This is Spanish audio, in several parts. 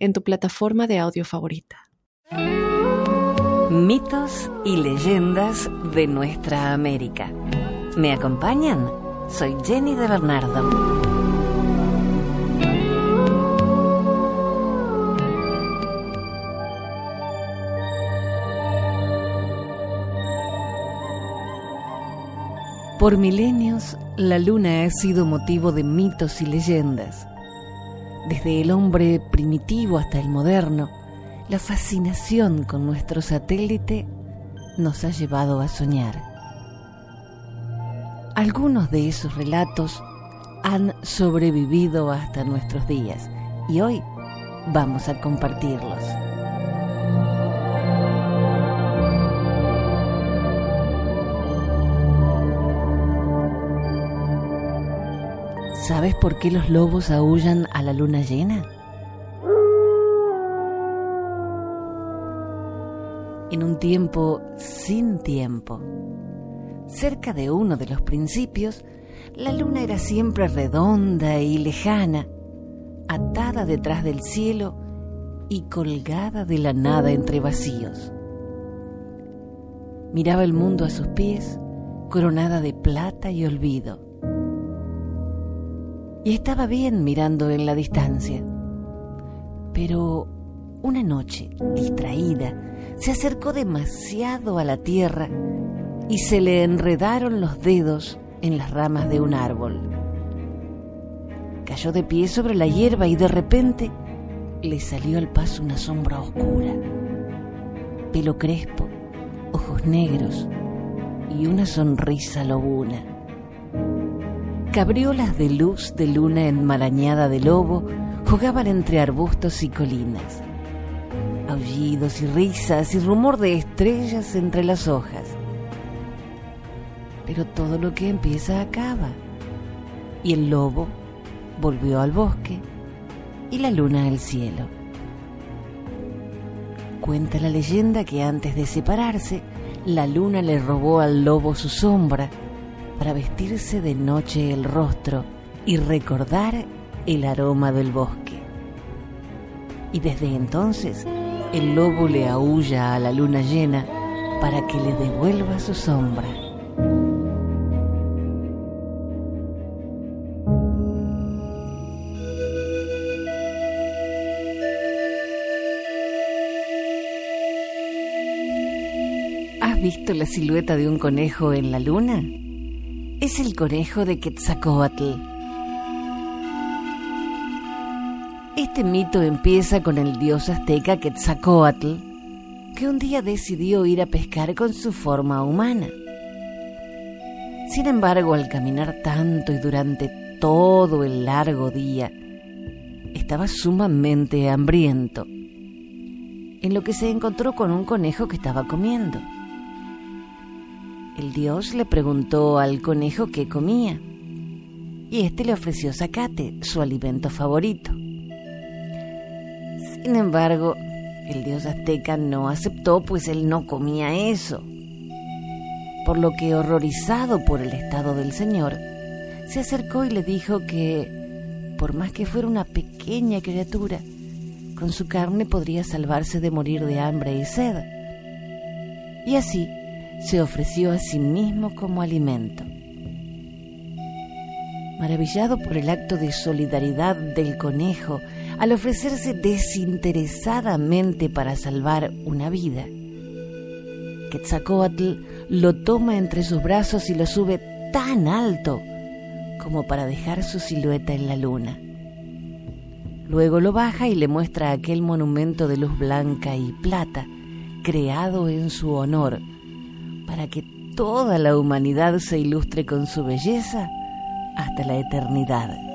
en tu plataforma de audio favorita. Mitos y leyendas de nuestra América. ¿Me acompañan? Soy Jenny de Bernardo. Por milenios, la luna ha sido motivo de mitos y leyendas. Desde el hombre primitivo hasta el moderno, la fascinación con nuestro satélite nos ha llevado a soñar. Algunos de esos relatos han sobrevivido hasta nuestros días y hoy vamos a compartirlos. ¿Sabes por qué los lobos aullan a la luna llena? En un tiempo sin tiempo, cerca de uno de los principios, la luna era siempre redonda y lejana, atada detrás del cielo y colgada de la nada entre vacíos. Miraba el mundo a sus pies, coronada de plata y olvido y estaba bien mirando en la distancia. Pero una noche, distraída, se acercó demasiado a la tierra y se le enredaron los dedos en las ramas de un árbol. Cayó de pie sobre la hierba y de repente le salió al paso una sombra oscura. Pelo crespo, ojos negros y una sonrisa lobuna. Cabriolas de luz de luna enmarañada de lobo jugaban entre arbustos y colinas. Aullidos y risas y rumor de estrellas entre las hojas. Pero todo lo que empieza acaba. Y el lobo volvió al bosque y la luna al cielo. Cuenta la leyenda que antes de separarse, la luna le robó al lobo su sombra para vestirse de noche el rostro y recordar el aroma del bosque. Y desde entonces el lobo le aúlla a la luna llena para que le devuelva su sombra. ¿Has visto la silueta de un conejo en la luna? Es el conejo de Quetzalcoatl. Este mito empieza con el dios azteca Quetzalcoatl, que un día decidió ir a pescar con su forma humana. Sin embargo, al caminar tanto y durante todo el largo día, estaba sumamente hambriento, en lo que se encontró con un conejo que estaba comiendo. El dios le preguntó al conejo qué comía y éste le ofreció zacate, su alimento favorito. Sin embargo, el dios azteca no aceptó, pues él no comía eso. Por lo que, horrorizado por el estado del señor, se acercó y le dijo que, por más que fuera una pequeña criatura, con su carne podría salvarse de morir de hambre y sed. Y así, se ofreció a sí mismo como alimento. Maravillado por el acto de solidaridad del conejo al ofrecerse desinteresadamente para salvar una vida, Quetzalcoatl lo toma entre sus brazos y lo sube tan alto como para dejar su silueta en la luna. Luego lo baja y le muestra aquel monumento de luz blanca y plata, creado en su honor, para que toda la humanidad se ilustre con su belleza hasta la eternidad.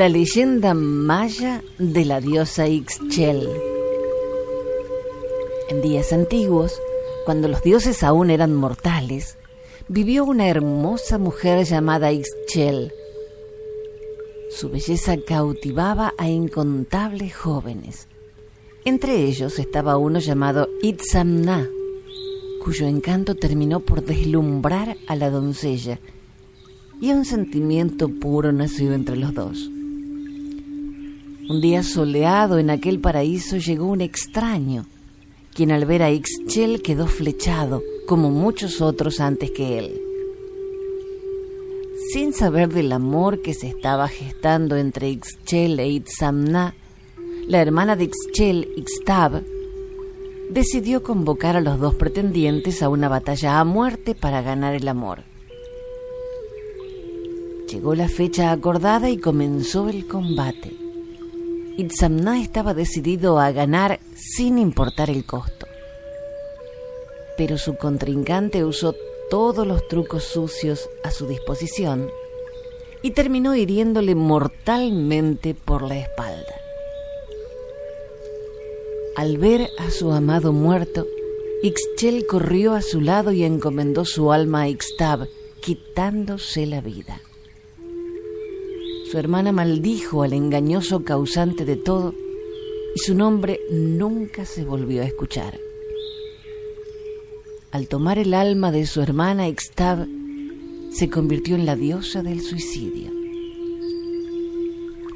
La leyenda maya de la diosa Ixchel. En días antiguos, cuando los dioses aún eran mortales, vivió una hermosa mujer llamada Ixchel. Su belleza cautivaba a incontables jóvenes. Entre ellos estaba uno llamado Itzamna, cuyo encanto terminó por deslumbrar a la doncella, y un sentimiento puro nació entre los dos. Un día soleado en aquel paraíso llegó un extraño, quien al ver a Ixchel quedó flechado, como muchos otros antes que él. Sin saber del amor que se estaba gestando entre Ixchel e Itzamna, la hermana de Ixchel, Ixtab, decidió convocar a los dos pretendientes a una batalla a muerte para ganar el amor. Llegó la fecha acordada y comenzó el combate. Itzamna estaba decidido a ganar sin importar el costo. Pero su contrincante usó todos los trucos sucios a su disposición y terminó hiriéndole mortalmente por la espalda. Al ver a su amado muerto, Ixchel corrió a su lado y encomendó su alma a Ixtab, quitándose la vida. Su hermana maldijo al engañoso causante de todo y su nombre nunca se volvió a escuchar. Al tomar el alma de su hermana, Ixtab se convirtió en la diosa del suicidio.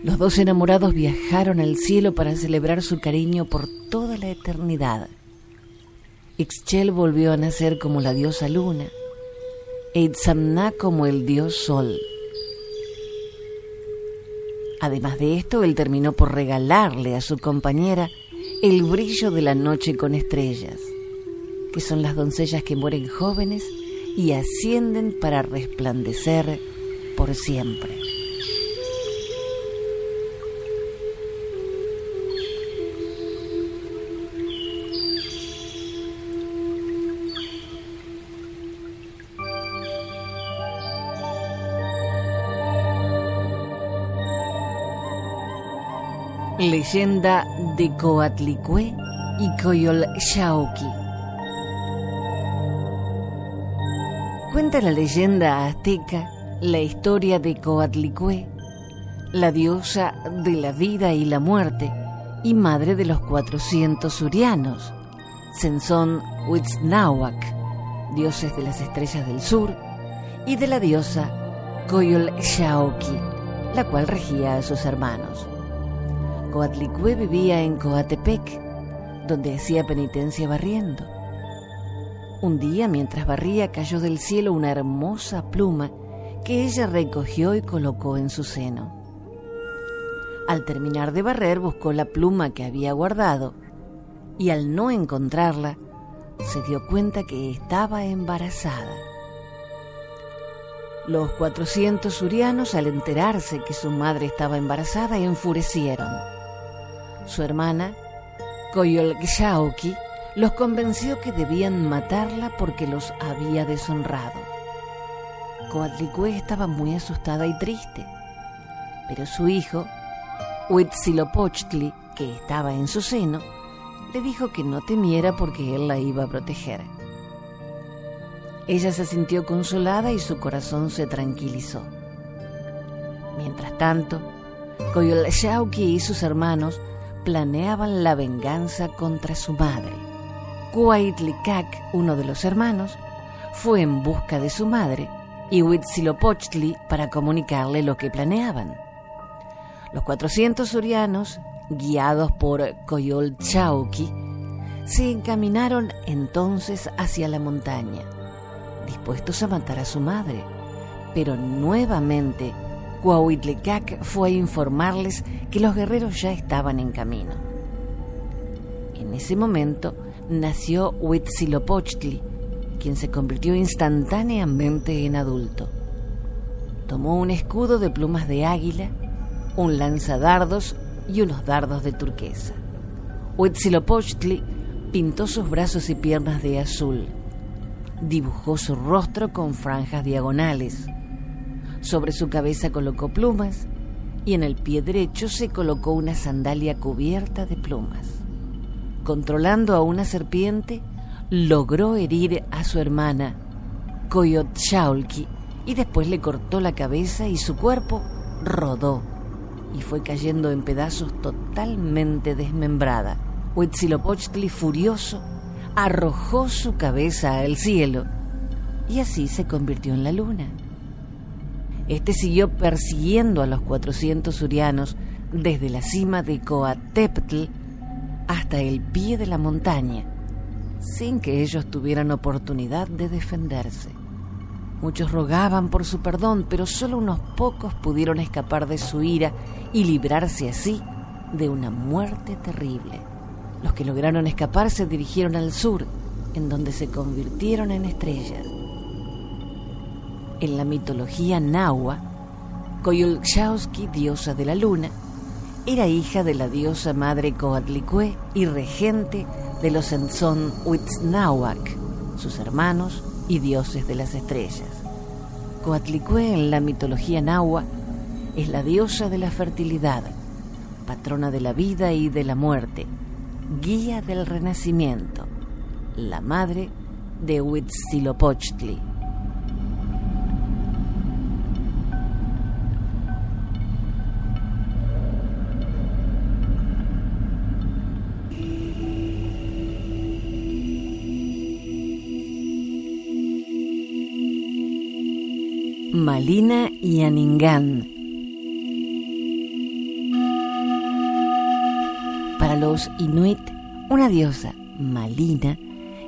Los dos enamorados viajaron al cielo para celebrar su cariño por toda la eternidad. Ixchel volvió a nacer como la diosa luna e como el dios sol. Además de esto, él terminó por regalarle a su compañera el brillo de la noche con estrellas, que son las doncellas que mueren jóvenes y ascienden para resplandecer por siempre. Leyenda de Coatlicue y Coyolxauqui. Cuenta la leyenda azteca la historia de Coatlicue, la diosa de la vida y la muerte y madre de los 400 surianos, Sensón Huitznahuac, dioses de las estrellas del sur, y de la diosa Coyolxauqui, la cual regía a sus hermanos. Coatlicue vivía en Coatepec, donde hacía penitencia barriendo. Un día, mientras barría, cayó del cielo una hermosa pluma que ella recogió y colocó en su seno. Al terminar de barrer, buscó la pluma que había guardado y al no encontrarla, se dio cuenta que estaba embarazada. Los 400 surianos, al enterarse que su madre estaba embarazada, enfurecieron su hermana, Koyolxauqui, los convenció que debían matarla porque los había deshonrado. Coatlicue estaba muy asustada y triste, pero su hijo, Huitzilopochtli, que estaba en su seno, le dijo que no temiera porque él la iba a proteger. Ella se sintió consolada y su corazón se tranquilizó. Mientras tanto, Coyolxauqui y sus hermanos planeaban la venganza contra su madre. Cuaitlicac, uno de los hermanos, fue en busca de su madre y Huitzilopochtli para comunicarle lo que planeaban. Los 400 surianos, guiados por Coyolxauqui, se encaminaron entonces hacia la montaña, dispuestos a matar a su madre, pero nuevamente Coahuitlecac fue a informarles que los guerreros ya estaban en camino. En ese momento nació Huitzilopochtli, quien se convirtió instantáneamente en adulto. Tomó un escudo de plumas de águila, un lanzadardos y unos dardos de turquesa. Huitzilopochtli pintó sus brazos y piernas de azul, dibujó su rostro con franjas diagonales, sobre su cabeza colocó plumas y en el pie derecho se colocó una sandalia cubierta de plumas. Controlando a una serpiente, logró herir a su hermana, Coyotxaulqui, y después le cortó la cabeza y su cuerpo rodó y fue cayendo en pedazos totalmente desmembrada. Huitzilopochtli, furioso, arrojó su cabeza al cielo y así se convirtió en la luna. Este siguió persiguiendo a los 400 urianos desde la cima de Coateptl hasta el pie de la montaña, sin que ellos tuvieran oportunidad de defenderse. Muchos rogaban por su perdón, pero solo unos pocos pudieron escapar de su ira y librarse así de una muerte terrible. Los que lograron escapar se dirigieron al sur, en donde se convirtieron en estrellas. En la mitología nahua, Coyolxauhqui, diosa de la luna, era hija de la diosa madre Coatlicue y regente de los Enzón Huitznahuac, sus hermanos y dioses de las estrellas. Coatlicue en la mitología nahua es la diosa de la fertilidad, patrona de la vida y de la muerte, guía del renacimiento, la madre de Huitzilopochtli. Malina y Aningán. Para los inuit, una diosa, Malina,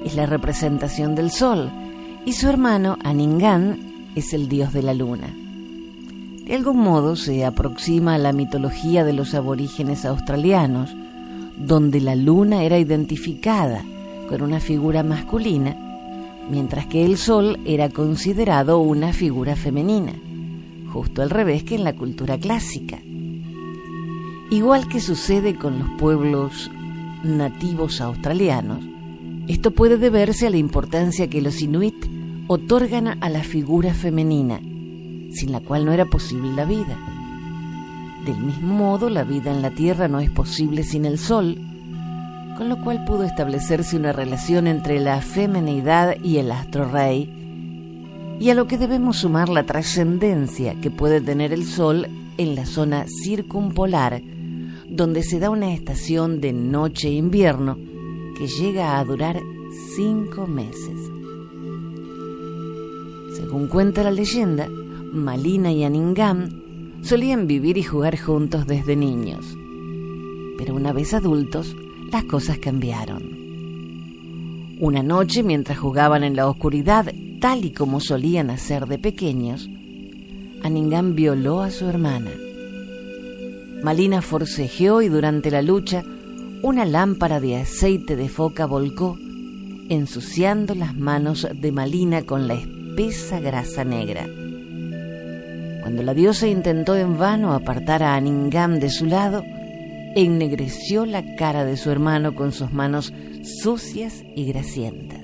es la representación del sol y su hermano Aningán es el dios de la luna. De algún modo se aproxima a la mitología de los aborígenes australianos, donde la luna era identificada con una figura masculina mientras que el sol era considerado una figura femenina, justo al revés que en la cultura clásica. Igual que sucede con los pueblos nativos australianos, esto puede deberse a la importancia que los inuit otorgan a la figura femenina, sin la cual no era posible la vida. Del mismo modo, la vida en la Tierra no es posible sin el Sol, con lo cual pudo establecerse una relación entre la femenidad y el astro rey, y a lo que debemos sumar la trascendencia que puede tener el Sol en la zona circumpolar, donde se da una estación de noche-invierno que llega a durar cinco meses. Según cuenta la leyenda, Malina y Aningam solían vivir y jugar juntos desde niños, pero una vez adultos, las cosas cambiaron. Una noche, mientras jugaban en la oscuridad, tal y como solían hacer de pequeños, Aningam violó a su hermana. Malina forcejeó y durante la lucha una lámpara de aceite de foca volcó, ensuciando las manos de Malina con la espesa grasa negra. Cuando la diosa intentó en vano apartar a Aningam de su lado, ennegreció la cara de su hermano con sus manos sucias y grasientas.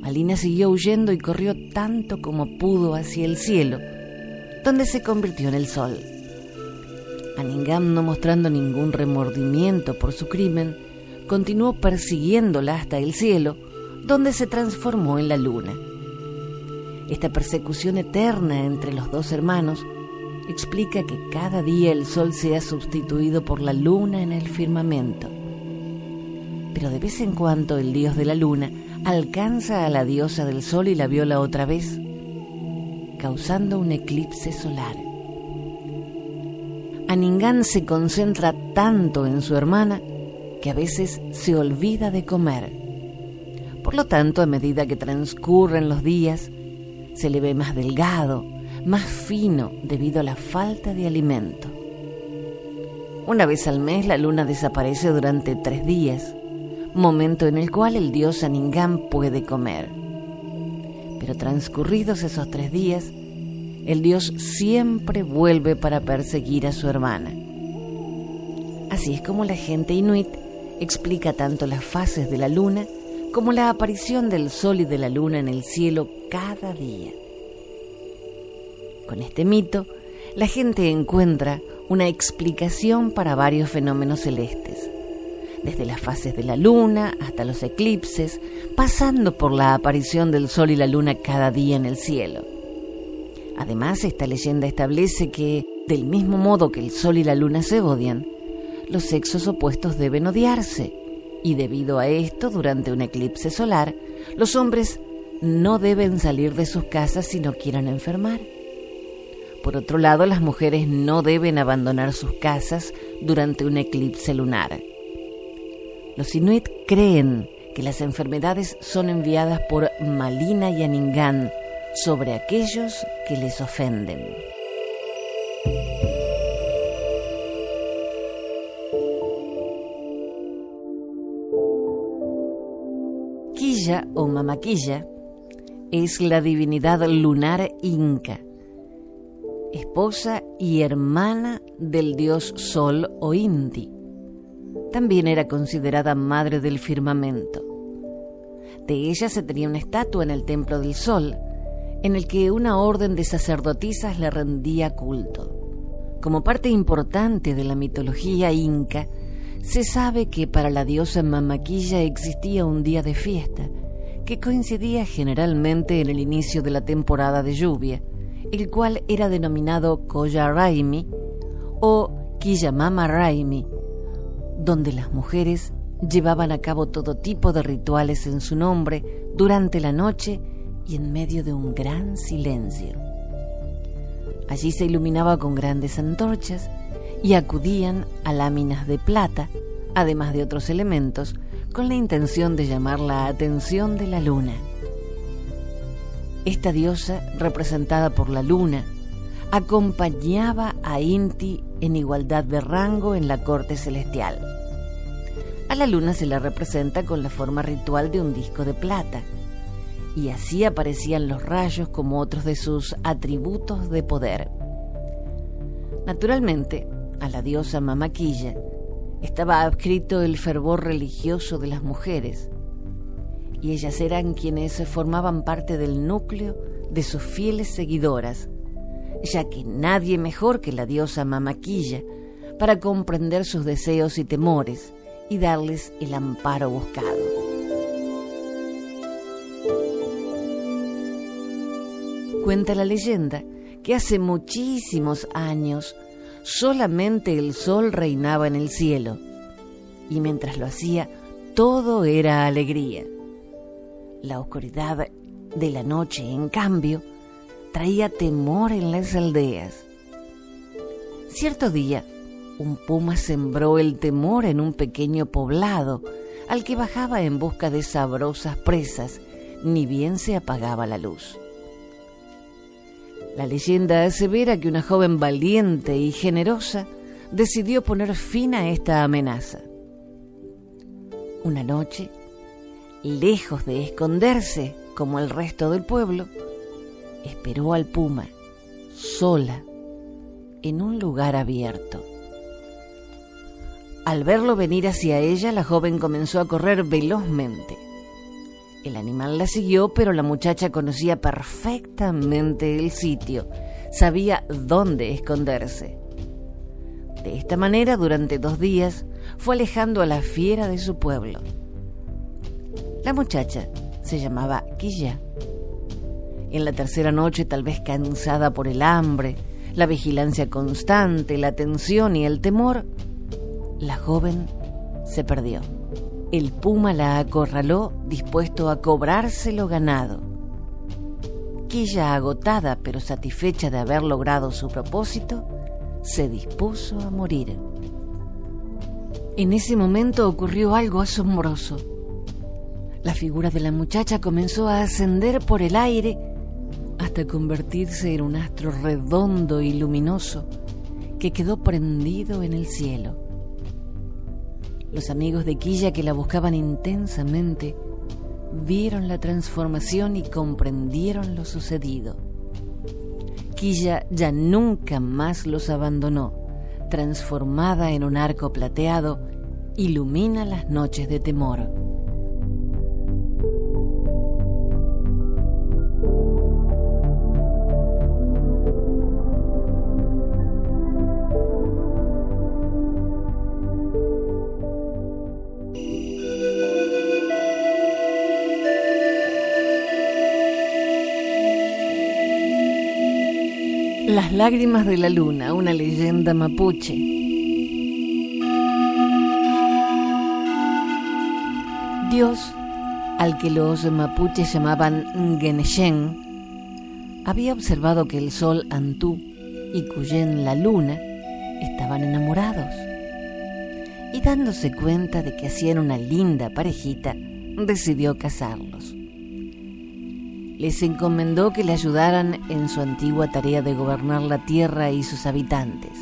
Malina siguió huyendo y corrió tanto como pudo hacia el cielo, donde se convirtió en el sol. Aningam, no mostrando ningún remordimiento por su crimen, continuó persiguiéndola hasta el cielo, donde se transformó en la luna. Esta persecución eterna entre los dos hermanos explica que cada día el sol sea sustituido por la luna en el firmamento. Pero de vez en cuando el dios de la luna alcanza a la diosa del sol y la viola otra vez, causando un eclipse solar. Aningán se concentra tanto en su hermana que a veces se olvida de comer. Por lo tanto, a medida que transcurren los días, se le ve más delgado, más fino debido a la falta de alimento. Una vez al mes la luna desaparece durante tres días, momento en el cual el dios Aningam puede comer. Pero transcurridos esos tres días, el dios siempre vuelve para perseguir a su hermana. Así es como la gente inuit explica tanto las fases de la luna como la aparición del sol y de la luna en el cielo cada día. Con este mito, la gente encuentra una explicación para varios fenómenos celestes, desde las fases de la luna hasta los eclipses, pasando por la aparición del sol y la luna cada día en el cielo. Además, esta leyenda establece que, del mismo modo que el sol y la luna se odian, los sexos opuestos deben odiarse, y debido a esto, durante un eclipse solar, los hombres no deben salir de sus casas si no quieran enfermar. Por otro lado, las mujeres no deben abandonar sus casas durante un eclipse lunar. Los inuit creen que las enfermedades son enviadas por Malina y Aningan sobre aquellos que les ofenden. Quilla o Mamaquilla es la divinidad lunar inca esposa y hermana del dios Sol o Inti. También era considerada madre del firmamento. De ella se tenía una estatua en el Templo del Sol, en el que una orden de sacerdotisas le rendía culto. Como parte importante de la mitología inca, se sabe que para la diosa Mamaquilla existía un día de fiesta, que coincidía generalmente en el inicio de la temporada de lluvia, el cual era denominado Koya Raimi o Kiyamama Raimi, donde las mujeres llevaban a cabo todo tipo de rituales en su nombre durante la noche y en medio de un gran silencio. Allí se iluminaba con grandes antorchas y acudían a láminas de plata, además de otros elementos, con la intención de llamar la atención de la luna. Esta diosa, representada por la luna, acompañaba a Inti en igualdad de rango en la corte celestial. A la luna se la representa con la forma ritual de un disco de plata, y así aparecían los rayos como otros de sus atributos de poder. Naturalmente, a la diosa Mamaquilla estaba adscrito el fervor religioso de las mujeres, y ellas eran quienes formaban parte del núcleo de sus fieles seguidoras, ya que nadie mejor que la diosa Mamaquilla para comprender sus deseos y temores y darles el amparo buscado. Cuenta la leyenda que hace muchísimos años solamente el sol reinaba en el cielo y mientras lo hacía todo era alegría. La oscuridad de la noche, en cambio, traía temor en las aldeas. Cierto día, un puma sembró el temor en un pequeño poblado al que bajaba en busca de sabrosas presas, ni bien se apagaba la luz. La leyenda asevera que una joven valiente y generosa decidió poner fin a esta amenaza. Una noche, lejos de esconderse como el resto del pueblo, esperó al puma, sola, en un lugar abierto. Al verlo venir hacia ella, la joven comenzó a correr velozmente. El animal la siguió, pero la muchacha conocía perfectamente el sitio, sabía dónde esconderse. De esta manera, durante dos días, fue alejando a la fiera de su pueblo. La muchacha se llamaba Quilla. En la tercera noche, tal vez cansada por el hambre, la vigilancia constante, la tensión y el temor, la joven se perdió. El puma la acorraló dispuesto a cobrarse lo ganado. Quilla, agotada pero satisfecha de haber logrado su propósito, se dispuso a morir. En ese momento ocurrió algo asombroso. La figura de la muchacha comenzó a ascender por el aire hasta convertirse en un astro redondo y luminoso que quedó prendido en el cielo. Los amigos de Quilla que la buscaban intensamente vieron la transformación y comprendieron lo sucedido. Quilla ya nunca más los abandonó. Transformada en un arco plateado, ilumina las noches de temor. Las lágrimas de la luna, una leyenda mapuche. Dios, al que los mapuches llamaban Ngeneshen, había observado que el sol Antú y Cuyen la luna estaban enamorados. Y dándose cuenta de que hacían una linda parejita, decidió casarlos les encomendó que le ayudaran en su antigua tarea de gobernar la tierra y sus habitantes.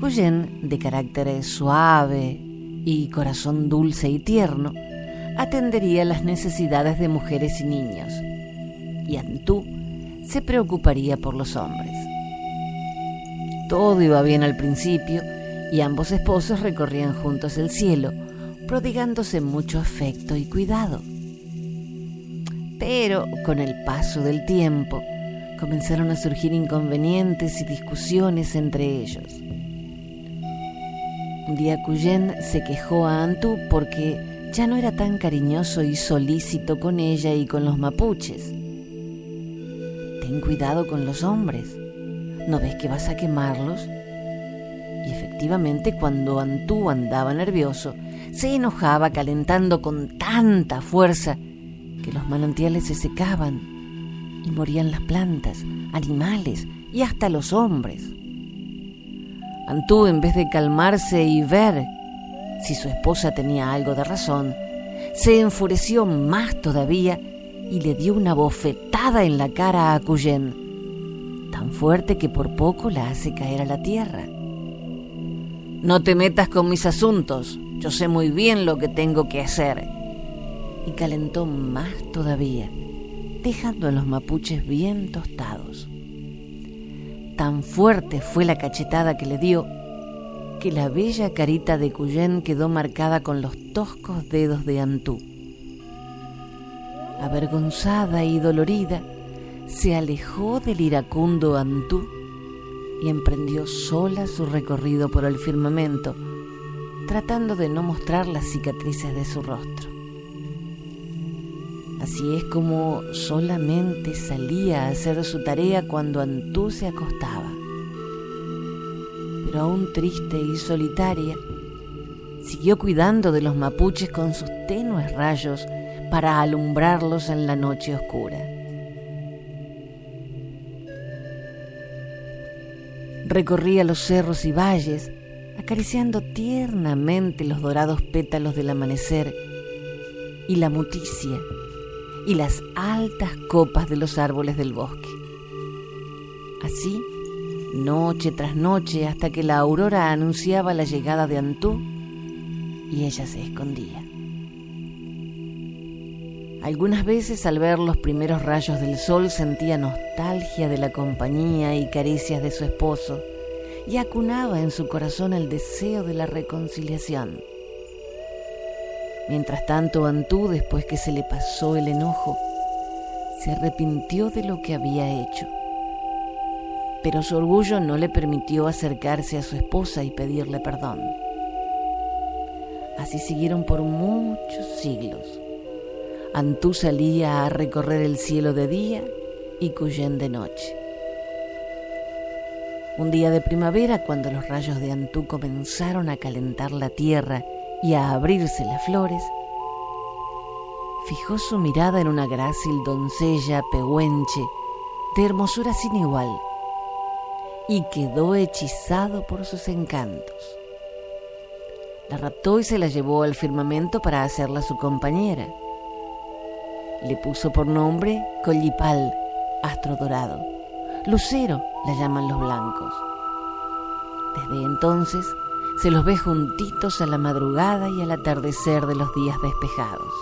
Cuyen, de carácter suave y corazón dulce y tierno, atendería las necesidades de mujeres y niños, y Antú se preocuparía por los hombres. Todo iba bien al principio y ambos esposos recorrían juntos el cielo, prodigándose mucho afecto y cuidado. Pero con el paso del tiempo comenzaron a surgir inconvenientes y discusiones entre ellos. Un día Cuyen se quejó a Antú porque ya no era tan cariñoso y solícito con ella y con los mapuches. Ten cuidado con los hombres, ¿no ves que vas a quemarlos? Y efectivamente cuando Antú andaba nervioso, se enojaba calentando con tanta fuerza que los manantiales se secaban y morían las plantas, animales y hasta los hombres. Antú, en vez de calmarse y ver si su esposa tenía algo de razón, se enfureció más todavía y le dio una bofetada en la cara a Cuyen, tan fuerte que por poco la hace caer a la tierra. No te metas con mis asuntos, yo sé muy bien lo que tengo que hacer y calentó más todavía, dejando a los mapuches bien tostados. Tan fuerte fue la cachetada que le dio que la bella carita de Cuyén quedó marcada con los toscos dedos de Antú. Avergonzada y dolorida, se alejó del iracundo Antú y emprendió sola su recorrido por el firmamento, tratando de no mostrar las cicatrices de su rostro. Así es como solamente salía a hacer su tarea cuando Antú se acostaba. Pero aún triste y solitaria, siguió cuidando de los mapuches con sus tenues rayos para alumbrarlos en la noche oscura. Recorría los cerros y valles, acariciando tiernamente los dorados pétalos del amanecer y la muticia y las altas copas de los árboles del bosque. Así, noche tras noche, hasta que la aurora anunciaba la llegada de Antú y ella se escondía. Algunas veces al ver los primeros rayos del sol sentía nostalgia de la compañía y caricias de su esposo y acunaba en su corazón el deseo de la reconciliación. Mientras tanto, Antú, después que se le pasó el enojo, se arrepintió de lo que había hecho. Pero su orgullo no le permitió acercarse a su esposa y pedirle perdón. Así siguieron por muchos siglos. Antú salía a recorrer el cielo de día y Cuyen de noche. Un día de primavera, cuando los rayos de Antú comenzaron a calentar la tierra y a abrirse las flores, fijó su mirada en una grácil doncella pehuenche de hermosura sin igual y quedó hechizado por sus encantos. La raptó y se la llevó al firmamento para hacerla su compañera. Le puso por nombre Collipal, astro dorado. Lucero la llaman los blancos. Desde entonces se los ve juntitos a la madrugada y al atardecer de los días despejados.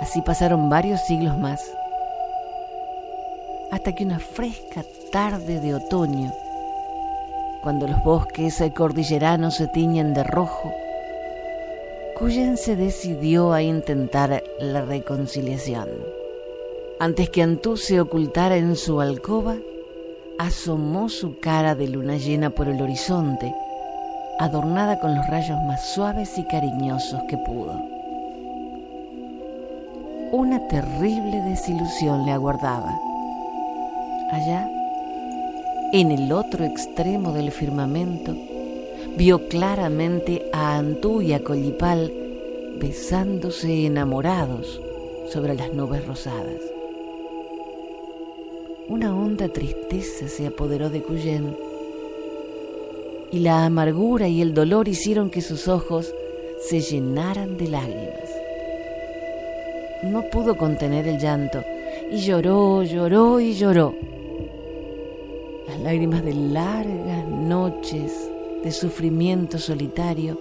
Así pasaron varios siglos más, hasta que una fresca tarde de otoño, cuando los bosques cordilleranos se tiñen de rojo, Cuyen se decidió a intentar la reconciliación. Antes que Antú se ocultara en su alcoba, asomó su cara de luna llena por el horizonte, adornada con los rayos más suaves y cariñosos que pudo. Una terrible desilusión le aguardaba. Allá, en el otro extremo del firmamento, vio claramente a Antú y a Collipal besándose enamorados sobre las nubes rosadas. Una honda tristeza se apoderó de Cuyen y la amargura y el dolor hicieron que sus ojos se llenaran de lágrimas. No pudo contener el llanto y lloró, lloró y lloró. Las lágrimas de largas noches de sufrimiento solitario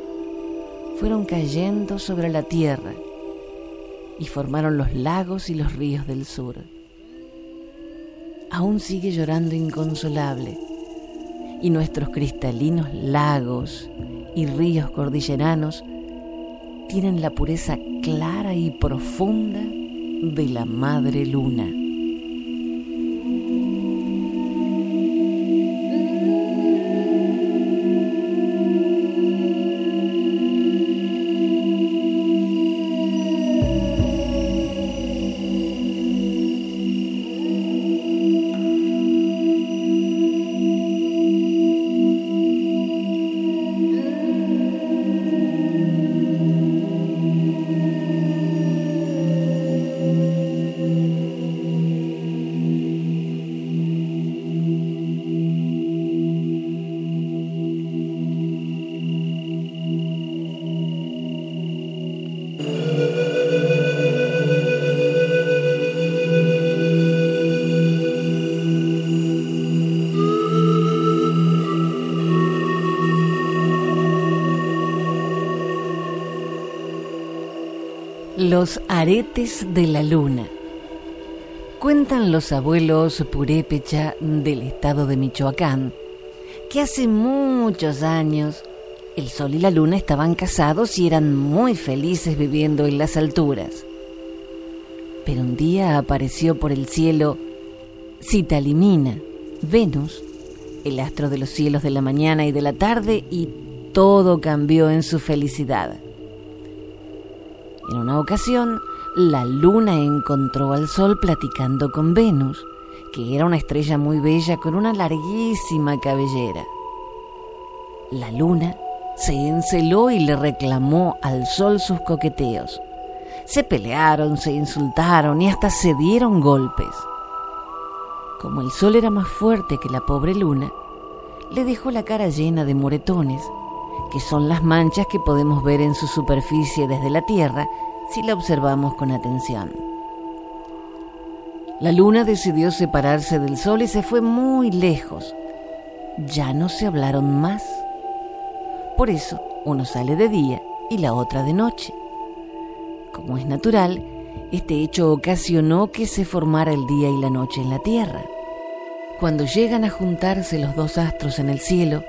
fueron cayendo sobre la tierra y formaron los lagos y los ríos del sur. Aún sigue llorando inconsolable y nuestros cristalinos lagos y ríos cordilleranos tienen la pureza clara y profunda de la madre luna. Los aretes de la luna. Cuentan los abuelos purépecha del estado de Michoacán que hace muchos años el sol y la luna estaban casados y eran muy felices viviendo en las alturas. Pero un día apareció por el cielo Citalimina, Venus, el astro de los cielos de la mañana y de la tarde, y todo cambió en su felicidad. En una ocasión, la luna encontró al sol platicando con Venus, que era una estrella muy bella con una larguísima cabellera. La luna se enceló y le reclamó al sol sus coqueteos. Se pelearon, se insultaron y hasta se dieron golpes. Como el sol era más fuerte que la pobre luna, le dejó la cara llena de moretones que son las manchas que podemos ver en su superficie desde la Tierra si la observamos con atención. La luna decidió separarse del sol y se fue muy lejos. Ya no se hablaron más. Por eso, uno sale de día y la otra de noche. Como es natural, este hecho ocasionó que se formara el día y la noche en la Tierra. Cuando llegan a juntarse los dos astros en el cielo,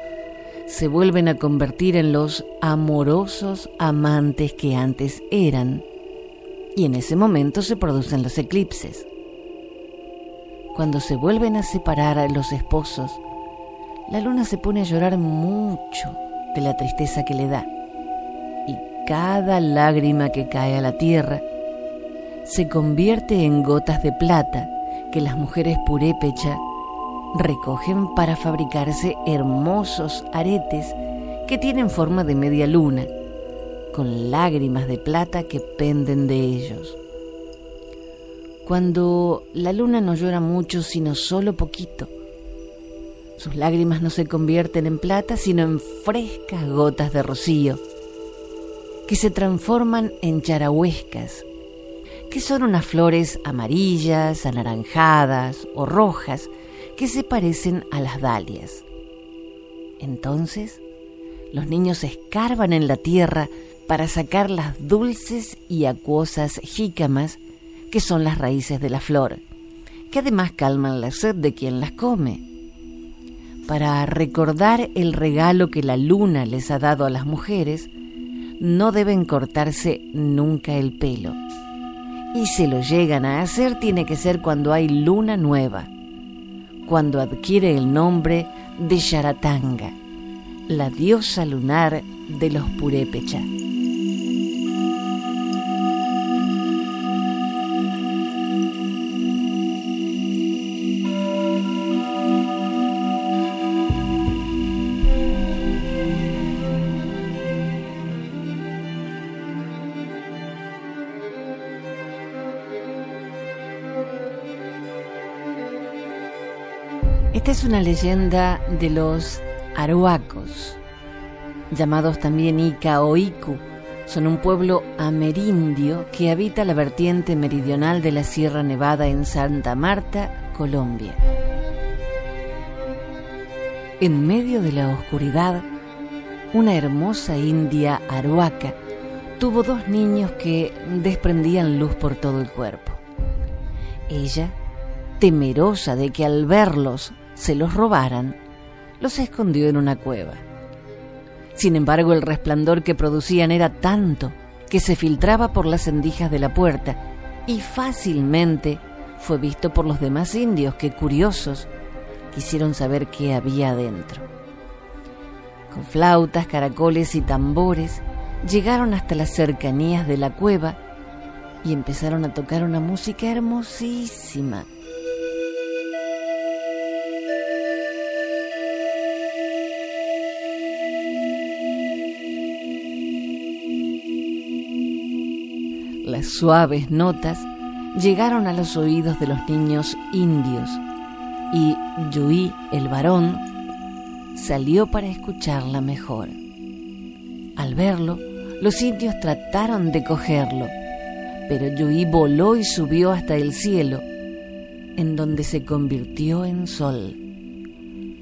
se vuelven a convertir en los amorosos amantes que antes eran, y en ese momento se producen los eclipses. Cuando se vuelven a separar a los esposos, la luna se pone a llorar mucho de la tristeza que le da, y cada lágrima que cae a la tierra se convierte en gotas de plata que las mujeres purépecha recogen para fabricarse hermosos aretes que tienen forma de media luna, con lágrimas de plata que penden de ellos. Cuando la luna no llora mucho, sino solo poquito, sus lágrimas no se convierten en plata, sino en frescas gotas de rocío, que se transforman en charahuescas, que son unas flores amarillas, anaranjadas o rojas, que se parecen a las dalias. Entonces, los niños escarban en la tierra para sacar las dulces y acuosas jícamas que son las raíces de la flor, que además calman la sed de quien las come. Para recordar el regalo que la luna les ha dado a las mujeres, no deben cortarse nunca el pelo. Y si lo llegan a hacer, tiene que ser cuando hay luna nueva cuando adquiere el nombre de Sharatanga, la diosa lunar de los Purépecha. Una leyenda de los aruacos, llamados también Ica o Iku. Son un pueblo amerindio que habita la vertiente meridional de la Sierra Nevada en Santa Marta, Colombia. En medio de la oscuridad, una hermosa india aruaca tuvo dos niños que desprendían luz por todo el cuerpo. Ella, temerosa de que al verlos se los robaran, los escondió en una cueva. Sin embargo, el resplandor que producían era tanto que se filtraba por las endijas de la puerta y fácilmente fue visto por los demás indios que, curiosos, quisieron saber qué había adentro. Con flautas, caracoles y tambores, llegaron hasta las cercanías de la cueva y empezaron a tocar una música hermosísima. Suaves notas llegaron a los oídos de los niños indios y Yui, el varón, salió para escucharla mejor. Al verlo, los indios trataron de cogerlo, pero Yui voló y subió hasta el cielo, en donde se convirtió en sol.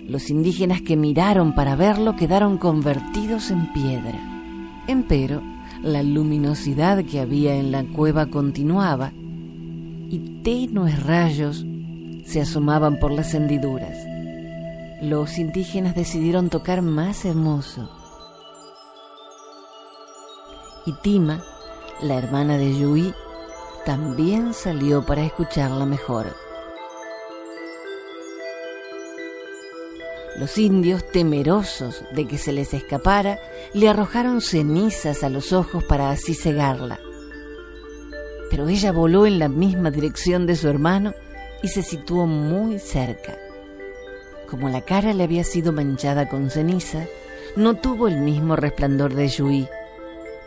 Los indígenas que miraron para verlo quedaron convertidos en piedra. Empero, la luminosidad que había en la cueva continuaba y tenues rayos se asomaban por las hendiduras. Los indígenas decidieron tocar más hermoso. Y Tima, la hermana de Yui, también salió para escucharla mejor. Los indios, temerosos de que se les escapara, le arrojaron cenizas a los ojos para así cegarla. Pero ella voló en la misma dirección de su hermano y se situó muy cerca. Como la cara le había sido manchada con ceniza, no tuvo el mismo resplandor de Yui,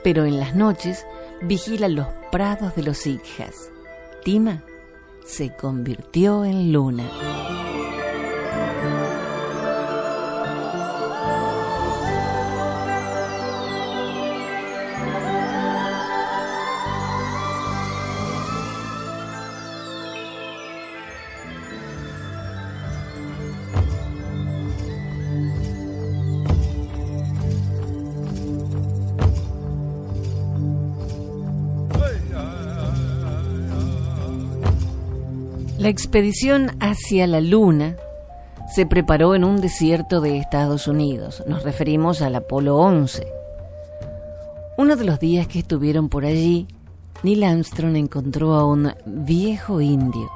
pero en las noches vigila los prados de los Ijas. Tima se convirtió en luna. La expedición hacia la Luna se preparó en un desierto de Estados Unidos. Nos referimos al Apolo 11. Uno de los días que estuvieron por allí, Neil Armstrong encontró a un viejo indio.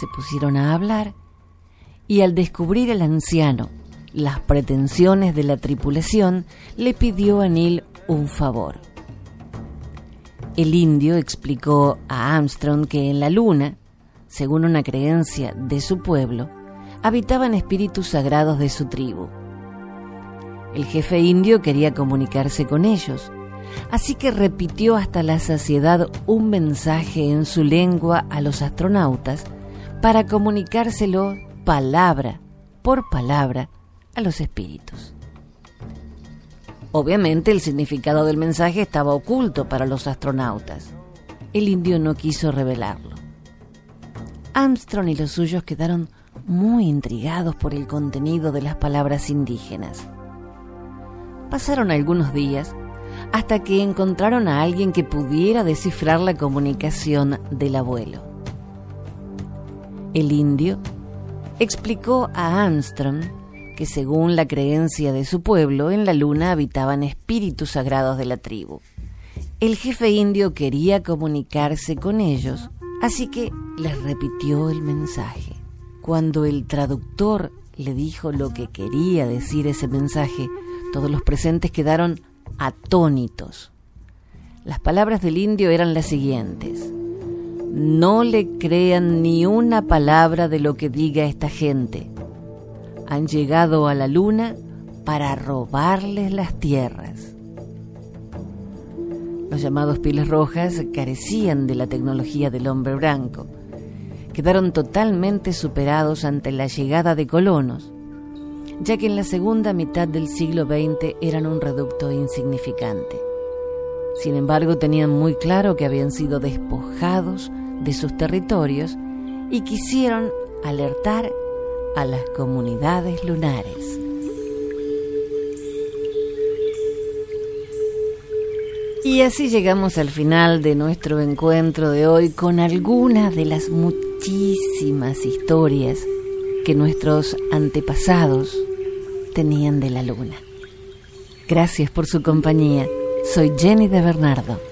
Se pusieron a hablar y al descubrir el anciano las pretensiones de la tripulación, le pidió a Neil un favor. El indio explicó a Armstrong que en la Luna según una creencia de su pueblo, habitaban espíritus sagrados de su tribu. El jefe indio quería comunicarse con ellos, así que repitió hasta la saciedad un mensaje en su lengua a los astronautas para comunicárselo palabra por palabra a los espíritus. Obviamente el significado del mensaje estaba oculto para los astronautas. El indio no quiso revelarlo. Armstrong y los suyos quedaron muy intrigados por el contenido de las palabras indígenas. Pasaron algunos días hasta que encontraron a alguien que pudiera descifrar la comunicación del abuelo. El indio explicó a Armstrong que según la creencia de su pueblo, en la luna habitaban espíritus sagrados de la tribu. El jefe indio quería comunicarse con ellos Así que les repitió el mensaje. Cuando el traductor le dijo lo que quería decir ese mensaje, todos los presentes quedaron atónitos. Las palabras del indio eran las siguientes. No le crean ni una palabra de lo que diga esta gente. Han llegado a la luna para robarles las tierras. Los llamados piles rojas carecían de la tecnología del hombre blanco. quedaron totalmente superados ante la llegada de colonos, ya que en la segunda mitad del siglo XX eran un reducto insignificante. Sin embargo, tenían muy claro que habían sido despojados de sus territorios y quisieron alertar a las comunidades lunares. Y así llegamos al final de nuestro encuentro de hoy con algunas de las muchísimas historias que nuestros antepasados tenían de la luna. Gracias por su compañía. Soy Jenny de Bernardo.